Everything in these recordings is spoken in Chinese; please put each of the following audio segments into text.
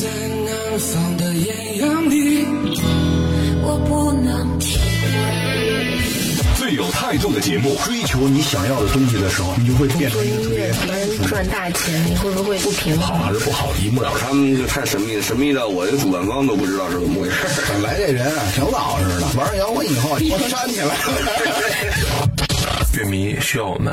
在南方的艳阳里，我不能停。最有态度的节目，追求你想要的东西的时候，你就会变成一个特别能赚大钱，你会不会不平衡好？还是不好，一目了然。他们就太神秘了，神秘到我这主办方都不知道是怎么回事。本来这人啊挺老实的，玩摇滚以后我站起来了。乐迷需要我们。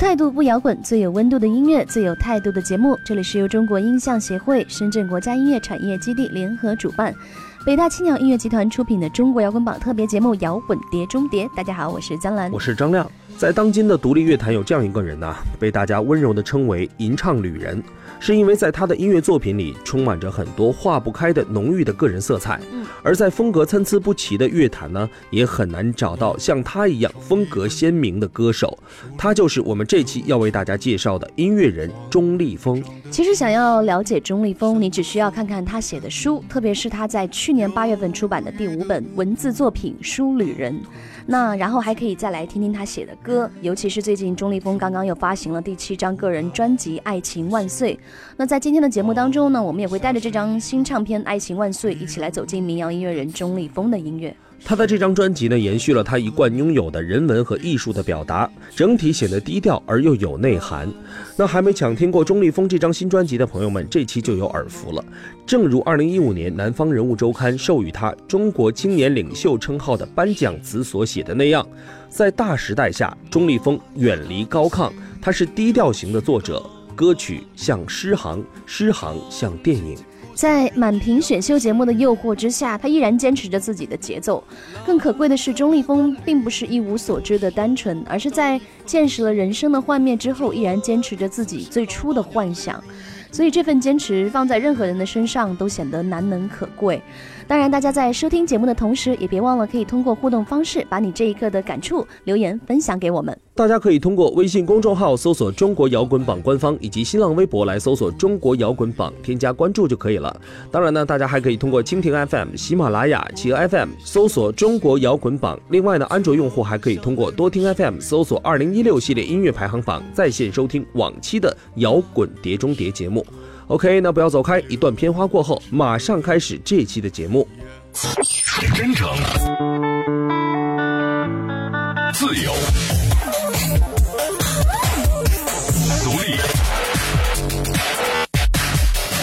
态度不摇滚，最有温度的音乐，最有态度的节目。这里是由中国音像协会、深圳国家音乐产业基地联合主办，北大青鸟音乐集团出品的中国摇滚榜特别节目《摇滚碟中碟》。大家好，我是江兰我。是张亮。在当今的独立乐坛，有这样一个人呐、被大家温柔地称为“吟唱旅人”，是因为在他的音乐作品里充满着很多化不开的浓郁的个人色彩。嗯而在风格参差不齐的乐坛呢，也很难找到像他一样风格鲜明的歌手。他就是我们这期要为大家介绍的音乐人钟立风。其实想要了解钟立风，你只需要看看他写的书，特别是他在去年八月份出版的第五本文字作品《书旅人》。那然后还可以再来听听他写的歌，尤其是最近钟立风刚刚又发行了第七张个人专辑《爱情万岁》。那在今天的节目当中呢，我们也会带着这张新唱片《爱情万岁》一起来走进民谣音乐人钟立风的音乐。他的这张专辑呢，延续了他一贯拥有的人文和艺术的表达，整体显得低调而又有内涵。那还没抢听过钟立风这张新专辑的朋友们，这期就有耳福了。正如2015年《南方人物周刊》授予他“中国青年领袖”称号的颁奖词所写的那样，在大时代下，钟立风远离高亢，他是低调型的作者，歌曲像诗行，诗行像电影。在满屏选秀节目的诱惑之下，他依然坚持着自己的节奏。更可贵的是，钟立风并不是一无所知的单纯，而是在见识了人生的幻灭之后，依然坚持着自己最初的幻想。所以这份坚持放在任何人的身上都显得难能可贵。当然，大家在收听节目的同时，也别忘了可以通过互动方式把你这一刻的感触留言分享给我们。大家可以通过微信公众号搜索“中国摇滚榜”官方，以及新浪微博来搜索“中国摇滚榜”，添加关注就可以了。当然呢，大家还可以通过蜻蜓 FM、喜马拉雅、企鹅 FM 搜索“中国摇滚榜”。另外呢，安卓用户还可以通过多听 FM 搜索“二零一六系列音乐排行榜”，在线收听往期的摇滚碟中谍节目。OK，那不要走开，一段片花过后，马上开始这期的节目。真诚、自由、独立、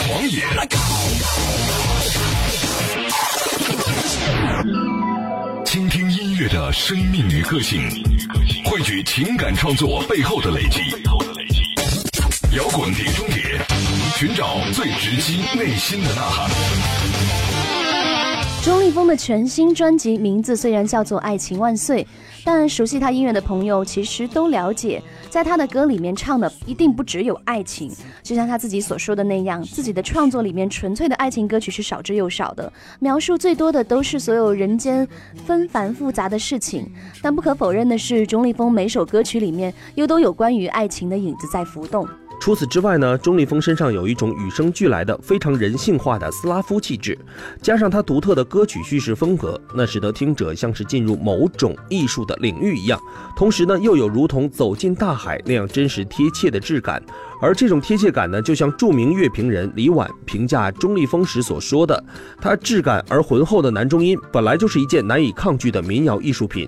狂野，倾听音乐的生命与个性，汇聚情感创作背后的累积。摇滚碟中谍，寻找最直击内心的呐喊。钟立风的全新专辑名字虽然叫做《爱情万岁》，但熟悉他音乐的朋友其实都了解，在他的歌里面唱的一定不只有爱情。就像他自己所说的那样，自己的创作里面纯粹的爱情歌曲是少之又少的，描述最多的都是所有人间纷繁复杂的事情。但不可否认的是，钟立风每首歌曲里面又都有关于爱情的影子在浮动。除此之外呢，钟立风身上有一种与生俱来的非常人性化的斯拉夫气质，加上他独特的歌曲叙事风格，那使得听者像是进入某种艺术的领域一样，同时呢，又有如同走进大海那样真实贴切的质感。而这种贴切感呢，就像著名乐评人李婉评价钟立风时所说的：“他质感而浑厚的男中音，本来就是一件难以抗拒的民谣艺术品。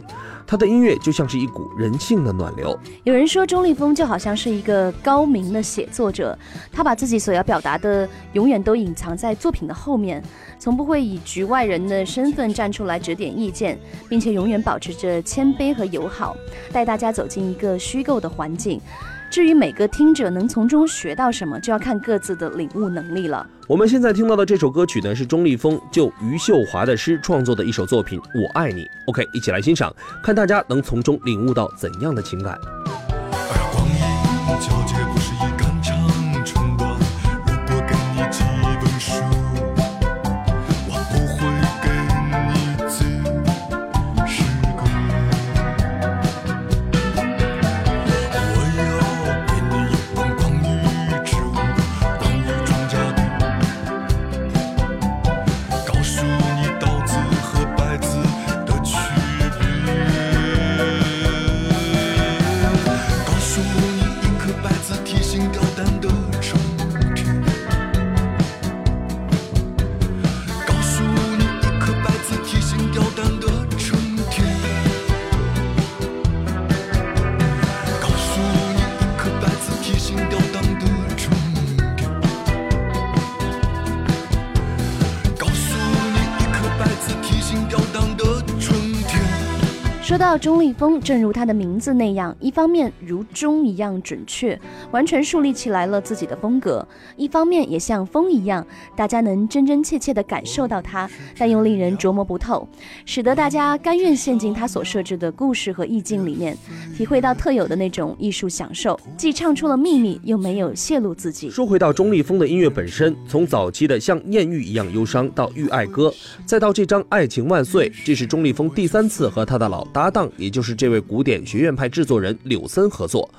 他的音乐就像是一股人性的暖流。”有人说钟立风就好像是一个高明的写作者，他把自己所要表达的永远都隐藏在作品的后面，从不会以局外人的身份站出来指点意见，并且永远保持着谦卑和友好，带大家走进一个虚构的环境。至于每个听者能从中学到什么，就要看各自的领悟能力了。我们现在听到的这首歌曲呢，是钟立风就余秀华的诗创作的一首作品《我爱你》。OK，一起来欣赏，看大家能从中领悟到怎样的情感。而光阴到钟立风，正如他的名字那样，一方面如钟一样准确，完全树立起来了自己的风格；一方面也像风一样，大家能真真切切地感受到他，但又令人琢磨不透，使得大家甘愿陷进他所设置的故事和意境里面，体会到特有的那种艺术享受，既唱出了秘密，又没有泄露自己。说回到钟立风的音乐本身，从早期的像艳遇一样忧伤到遇爱歌，再到这张《爱情万岁》，这是钟立风第三次和他的老搭档，也就是这位古典学院派制作人柳森合作。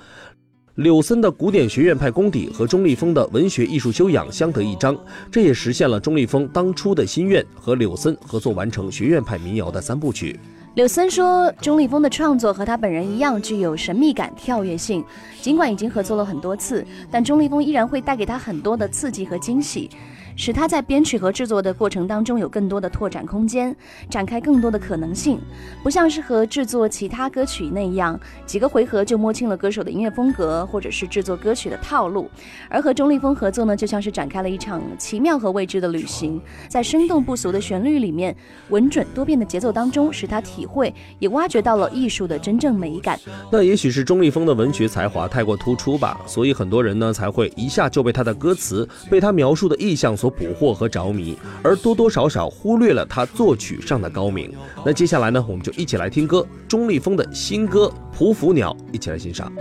柳森的古典学院派功底和钟立风的文学艺术修养相得益彰，这也实现了钟立风当初的心愿，和柳森合作完成学院派民谣的三部曲。柳森说，钟立风的创作和他本人一样具有神秘感、跳跃性。尽管已经合作了很多次，但钟立风依然会带给他很多的刺激和惊喜。使他在编曲和制作的过程当中有更多的拓展空间，展开更多的可能性，不像是和制作其他歌曲那样几个回合就摸清了歌手的音乐风格或者是制作歌曲的套路，而和钟立风合作呢，就像是展开了一场奇妙和未知的旅行，在生动不俗的旋律里面，稳准多变的节奏当中，使他体会也挖掘到了艺术的真正美感。那也许是钟立风的文学才华太过突出吧，所以很多人呢才会一下就被他的歌词、被他描述的意象所。捕获和着迷，而多多少少忽略了他作曲上的高明。那接下来呢，我们就一起来听歌，钟立风的新歌《匍匐鸟》，一起来欣赏。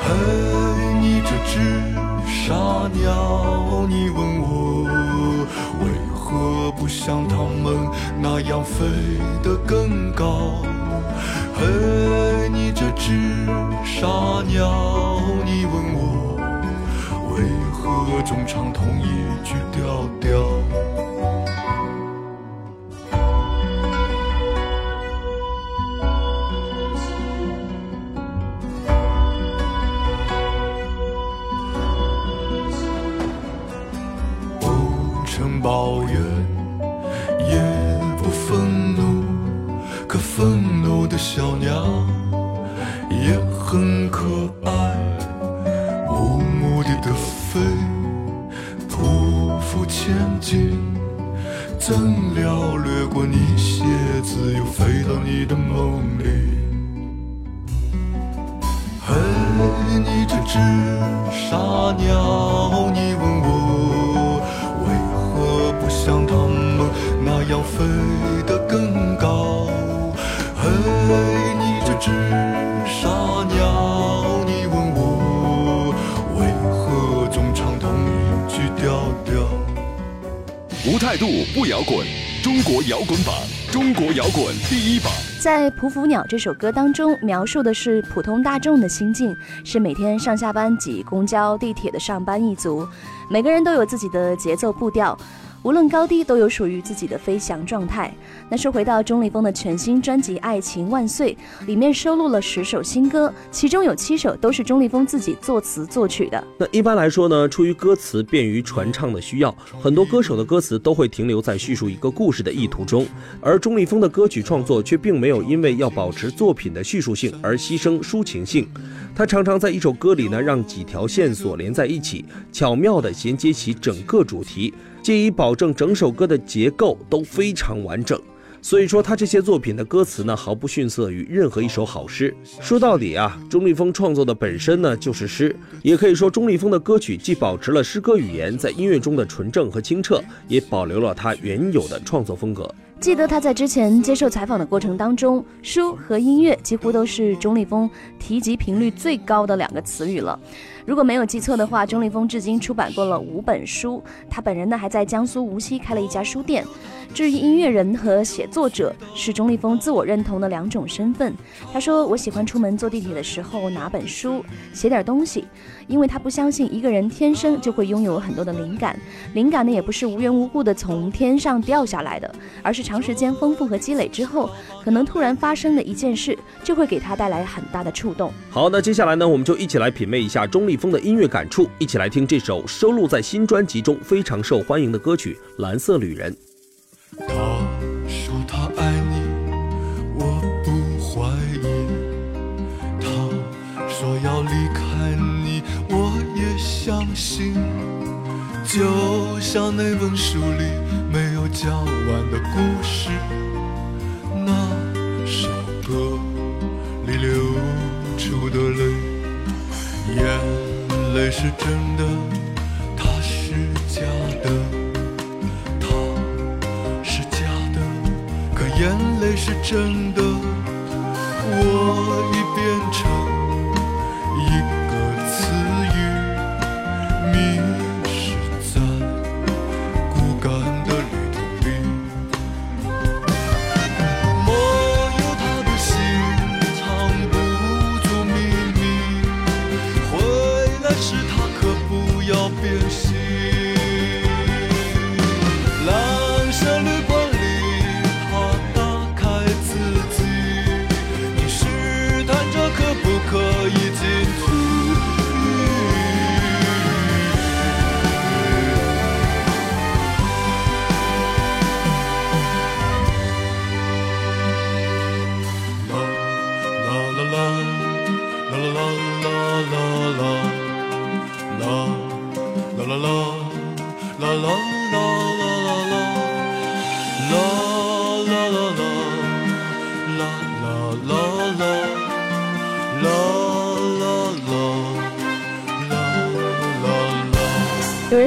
嘿，你这只傻鸟，你问我为何不像它们那样飞得更高？嘿，你这只傻鸟，你问我为何总唱同一句调调？态度不摇滚，中国摇滚榜，中国摇滚第一榜。在《匍匐鸟》这首歌当中，描述的是普通大众的心境，是每天上下班挤公交、地铁的上班一族，每个人都有自己的节奏步调。无论高低，都有属于自己的飞翔状态。那说回到钟立风的全新专辑《爱情万岁》，里面收录了十首新歌，其中有七首都是钟立风自己作词作曲的。那一般来说呢，出于歌词便于传唱的需要，很多歌手的歌词都会停留在叙述一个故事的意图中，而钟立风的歌曲创作却并没有因为要保持作品的叙述性而牺牲抒情性。他常常在一首歌里呢，让几条线索连在一起，巧妙地衔接起整个主题。借以保证整首歌的结构都非常完整，所以说他这些作品的歌词呢，毫不逊色于任何一首好诗。说到底啊，钟立风创作的本身呢就是诗，也可以说钟立风的歌曲既保持了诗歌语言在音乐中的纯正和清澈，也保留了他原有的创作风格。记得他在之前接受采访的过程当中，书和音乐几乎都是钟立风提及频率最高的两个词语了。如果没有记错的话，钟立风至今出版过了五本书。他本人呢，还在江苏无锡开了一家书店。至于音乐人和写作者，是钟立风自我认同的两种身份。他说：“我喜欢出门坐地铁的时候拿本书，写点东西，因为他不相信一个人天生就会拥有很多的灵感。灵感呢，也不是无缘无故的从天上掉下来的，而是长时间丰富和积累之后，可能突然发生的一件事，就会给他带来很大的触动。”好，那接下来呢，我们就一起来品味一下钟立风的音乐感触，一起来听这首收录在新专辑中非常受欢迎的歌曲《蓝色旅人》。他说他爱你，我不怀疑。他说要离开你，我也相信。就像那本书里没有讲完的故事，是真的，他是假的，他是假的，可眼泪是真的，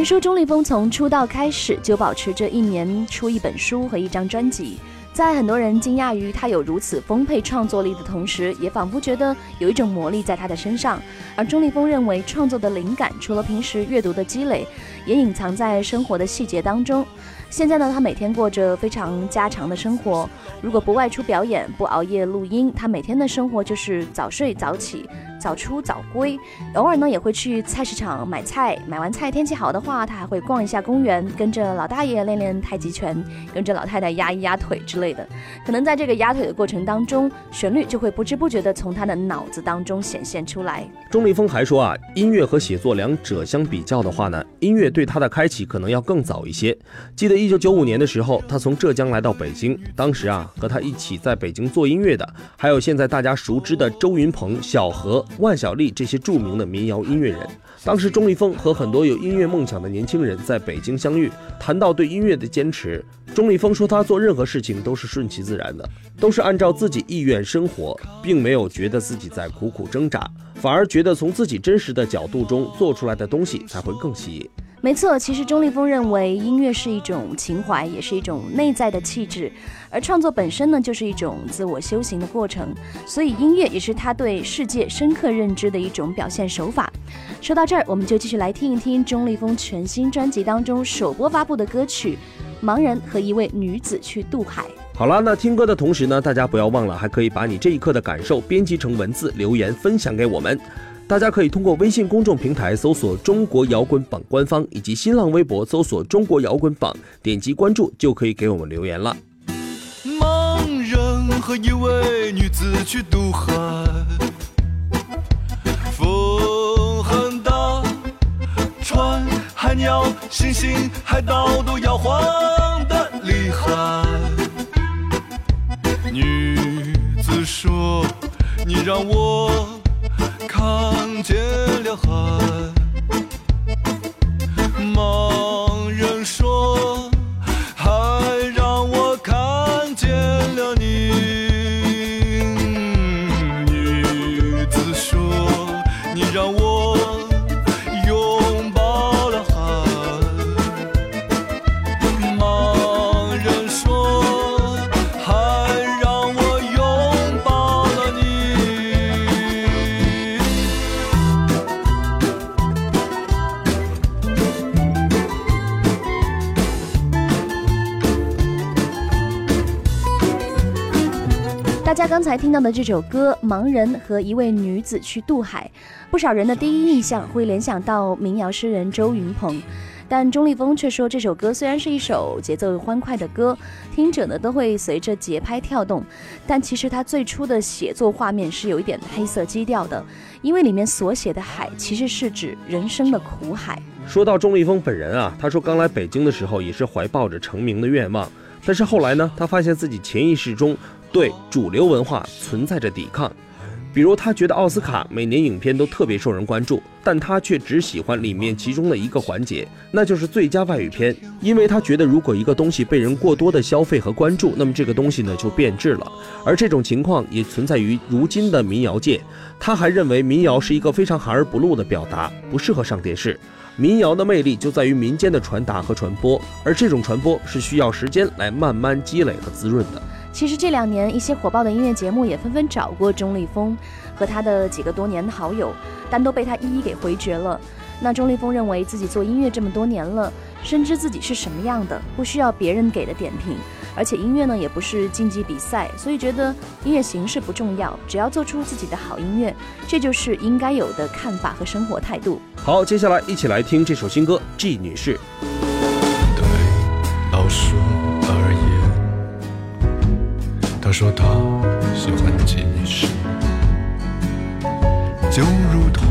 说，钟立风从出道开始就保持着一年出一本书和一张专辑。在很多人惊讶于他有如此丰沛创作力的同时，也仿佛觉得有一种魔力在他的身上。而钟立风认为，创作的灵感除了平时阅读的积累，也隐藏在生活的细节当中。现在呢，他每天过着非常家常的生活。如果不外出表演，不熬夜录音，他每天的生活就是早睡早起。早出早归，偶尔呢也会去菜市场买菜。买完菜，天气好的话，他还会逛一下公园，跟着老大爷练练太极拳，跟着老太太压一压腿之类的。可能在这个压腿的过程当中，旋律就会不知不觉地从他的脑子当中显现出来。钟立风还说啊，音乐和写作两者相比较的话呢，音乐对他的开启可能要更早一些。记得一九九五年的时候，他从浙江来到北京，当时啊和他一起在北京做音乐的，还有现在大家熟知的周云鹏、小何。万晓利这些著名的民谣音乐人，当时钟立风和很多有音乐梦想的年轻人在北京相遇，谈到对音乐的坚持，钟立风说他做任何事情都是顺其自然的，都是按照自己意愿生活，并没有觉得自己在苦苦挣扎，反而觉得从自己真实的角度中做出来的东西才会更吸引。没错，其实钟立风认为音乐是一种情怀，也是一种内在的气质，而创作本身呢，就是一种自我修行的过程。所以音乐也是他对世界深刻认知的一种表现手法。说到这儿，我们就继续来听一听钟立风全新专辑当中首播发布的歌曲《盲人和一位女子去渡海》。好了，那听歌的同时呢，大家不要忘了，还可以把你这一刻的感受编辑成文字留言分享给我们。大家可以通过微信公众平台搜索“中国摇滚榜”官方，以及新浪微博搜索“中国摇滚榜”，点击关注就可以给我们留言了。盲人和一位女子去渡海，风很大，船、海鸟、星星、海盗都摇晃的厉害。女子说：“你让我。”看见了海。刚才听到的这首歌《盲人和一位女子去渡海》，不少人的第一印象会联想到民谣诗人周云鹏，但钟立风却说这首歌虽然是一首节奏欢快的歌，听者呢都会随着节拍跳动，但其实他最初的写作画面是有一点黑色基调的，因为里面所写的海其实是指人生的苦海。说到钟立风本人啊，他说刚来北京的时候也是怀抱着成名的愿望，但是后来呢，他发现自己潜意识中。对主流文化存在着抵抗，比如，他觉得奥斯卡每年影片都特别受人关注，但他却只喜欢里面其中的一个环节，那就是最佳外语片，因为他觉得如果一个东西被人过多的消费和关注，那么这个东西呢就变质了。而这种情况也存在于如今的民谣界。他还认为民谣是一个非常含而不露的表达，不适合上电视。民谣的魅力就在于民间的传达和传播，而这种传播是需要时间来慢慢积累和滋润的。其实这两年，一些火爆的音乐节目也纷纷找过钟立风和他的几个多年的好友，但都被他一一给回绝了。那钟立风认为自己做音乐这么多年了，深知自己是什么样的，不需要别人给的点评。而且音乐呢也不是竞技比赛，所以觉得音乐形式不重要，只要做出自己的好音乐，这就是应该有的看法和生活态度。好，接下来一起来听这首新歌《G 女士》。说他喜欢 G 女士，就如同，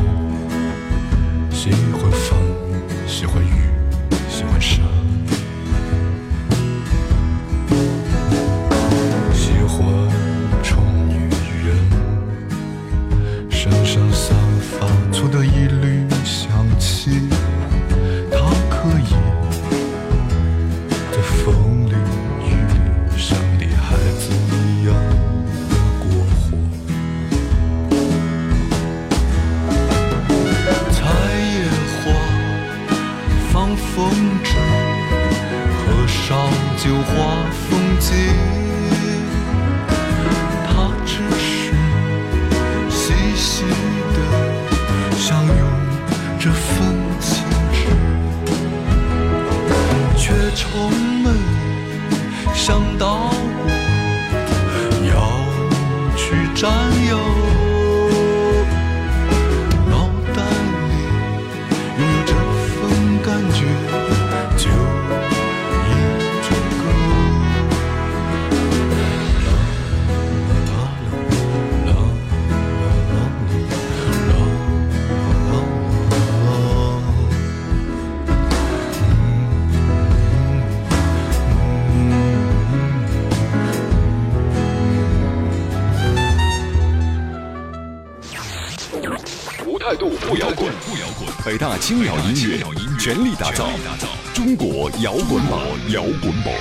北大青鸟音乐全力打造中国摇滚榜，摇滚榜。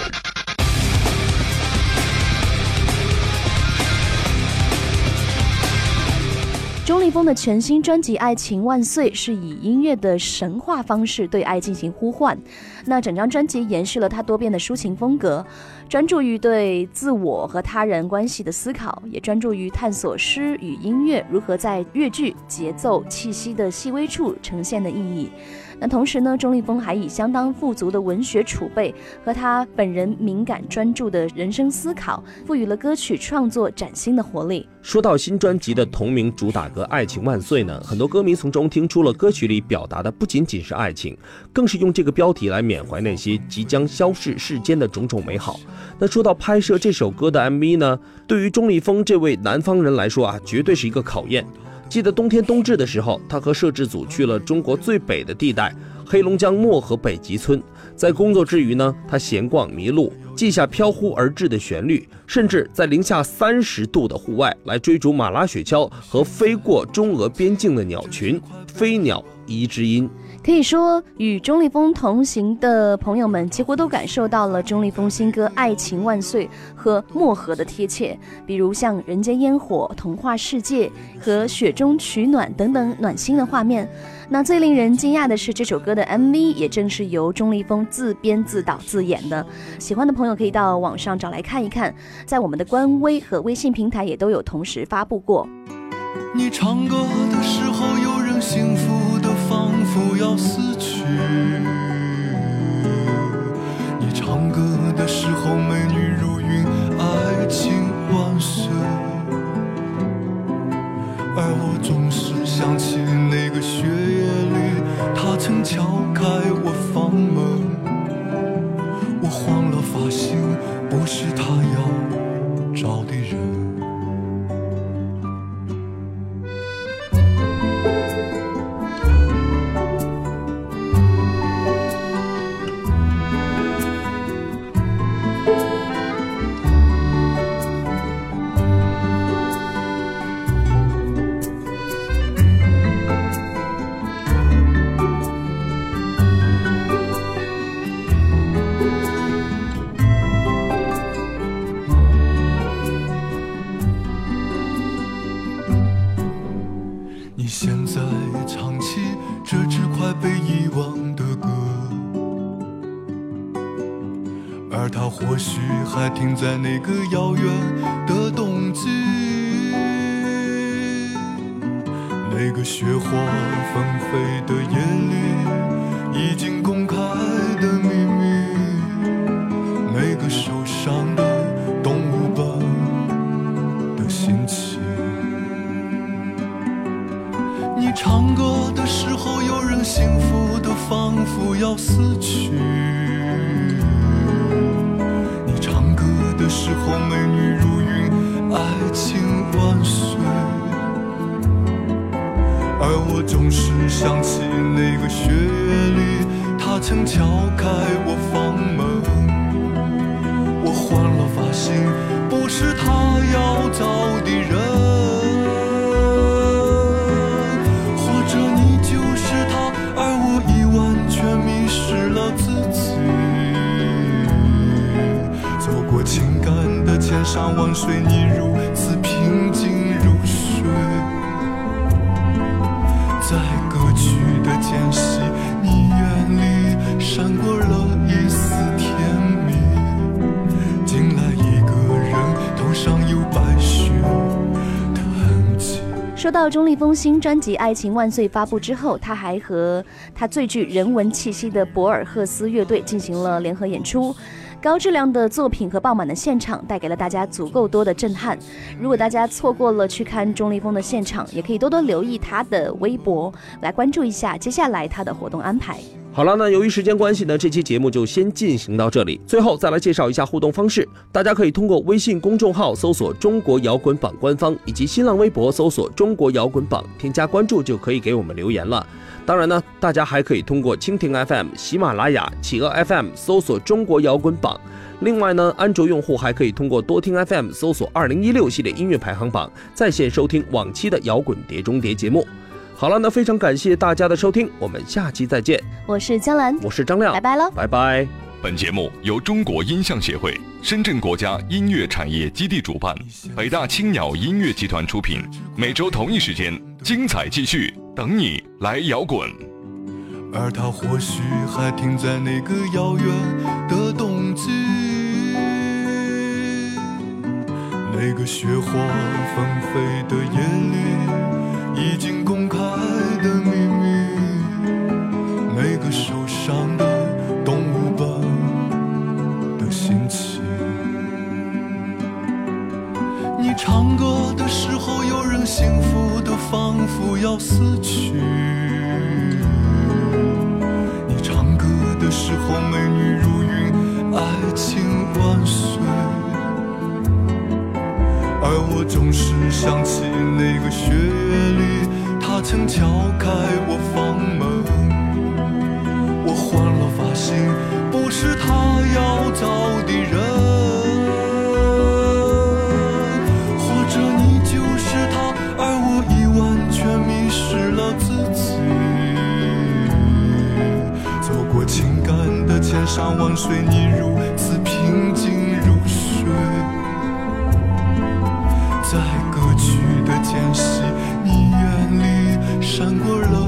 钟立风的全新专辑《爱情万岁》是以音乐的神话方式对爱进行呼唤。那整张专辑延续了他多变的抒情风格，专注于对自我和他人关系的思考，也专注于探索诗与音乐如何在乐句、节奏、气息的细微处呈现的意义。那同时呢，钟立风还以相当富足的文学储备和他本人敏感专注的人生思考，赋予了歌曲创作崭新的活力。说到新专辑的同名主打歌《爱情万岁》呢，很多歌迷从中听出了歌曲里表达的不仅仅是爱情，更是用这个标题来缅怀那些即将消逝世间的种种美好。那说到拍摄这首歌的 MV 呢，对于钟立风这位南方人来说啊，绝对是一个考验。记得冬天冬至的时候，他和摄制组去了中国最北的地带黑龙江漠河北极村，在工作之余呢，他闲逛迷路，记下飘忽而至的旋律，甚至在零下三十度的户外来追逐马拉雪橇和飞过中俄边境的鸟群，飞鸟一之音。可以说，与钟立风同行的朋友们几乎都感受到了钟立风新歌《爱情万岁》和漠河的贴切，比如像人间烟火、童话世界和雪中取暖等等暖心的画面。那最令人惊讶的是，这首歌的 MV 也正是由钟立风自编自导自演的。喜欢的朋友可以到网上找来看一看，在我们的官微和微信平台也都有同时发布过。你唱歌的时候，有人幸福不要死去。你唱歌的时候，美女如云，爱情万岁。而我总是想起那个雪夜里，他曾敲开而他或许还停在那个遥远的冬季，那个雪花纷飞的夜里，已经公开的秘密，那个受伤的动物般的心情。你唱歌的时候，有人幸福的仿佛要死去。总是想起那个雪夜里，他曾敲开我房门。我换了发型，不是他要找的人。或者你就是他，而我已完全迷失了自己。走过情感的千山万水，你如此平间隙，你眼里闪过了一丝甜蜜。进来一个人，头上有白雪的痕迹。说到钟立风新专辑《爱情万岁》发布之后，他还和他最具人文气息的博尔赫斯乐队进行了联合演出。高质量的作品和爆满的现场带给了大家足够多的震撼。如果大家错过了去看钟立风的现场，也可以多多留意他的微博，来关注一下接下来他的活动安排。好了，那由于时间关系呢，这期节目就先进行到这里。最后再来介绍一下互动方式，大家可以通过微信公众号搜索“中国摇滚榜”官方，以及新浪微博搜索“中国摇滚榜”，添加关注就可以给我们留言了。当然呢，大家还可以通过蜻蜓 FM、喜马拉雅、企鹅 FM 搜索“中国摇滚榜”。另外呢，安卓用户还可以通过多听 FM 搜索“二零一六系列音乐排行榜”，在线收听往期的摇滚碟中谍节目。好了，那非常感谢大家的收听，我们下期再见。我是江兰，我是张亮，拜拜喽，拜拜。本节目由中国音像协会、深圳国家音乐产业基地主办，北大青鸟音乐集团出品。每周同一时间，精彩继续，等你来摇滚。而他或许还停在那个遥远的冬季，那个雪花纷飞的夜里，已经幸福的仿佛要死去。你唱歌的时候，美女如云，爱情万岁。而我总是想起那个雪夜里，他曾敲开我房门。我换了发型，不是他要找的千山万水，你如此平静如水。在歌曲的间隙，你眼里闪过了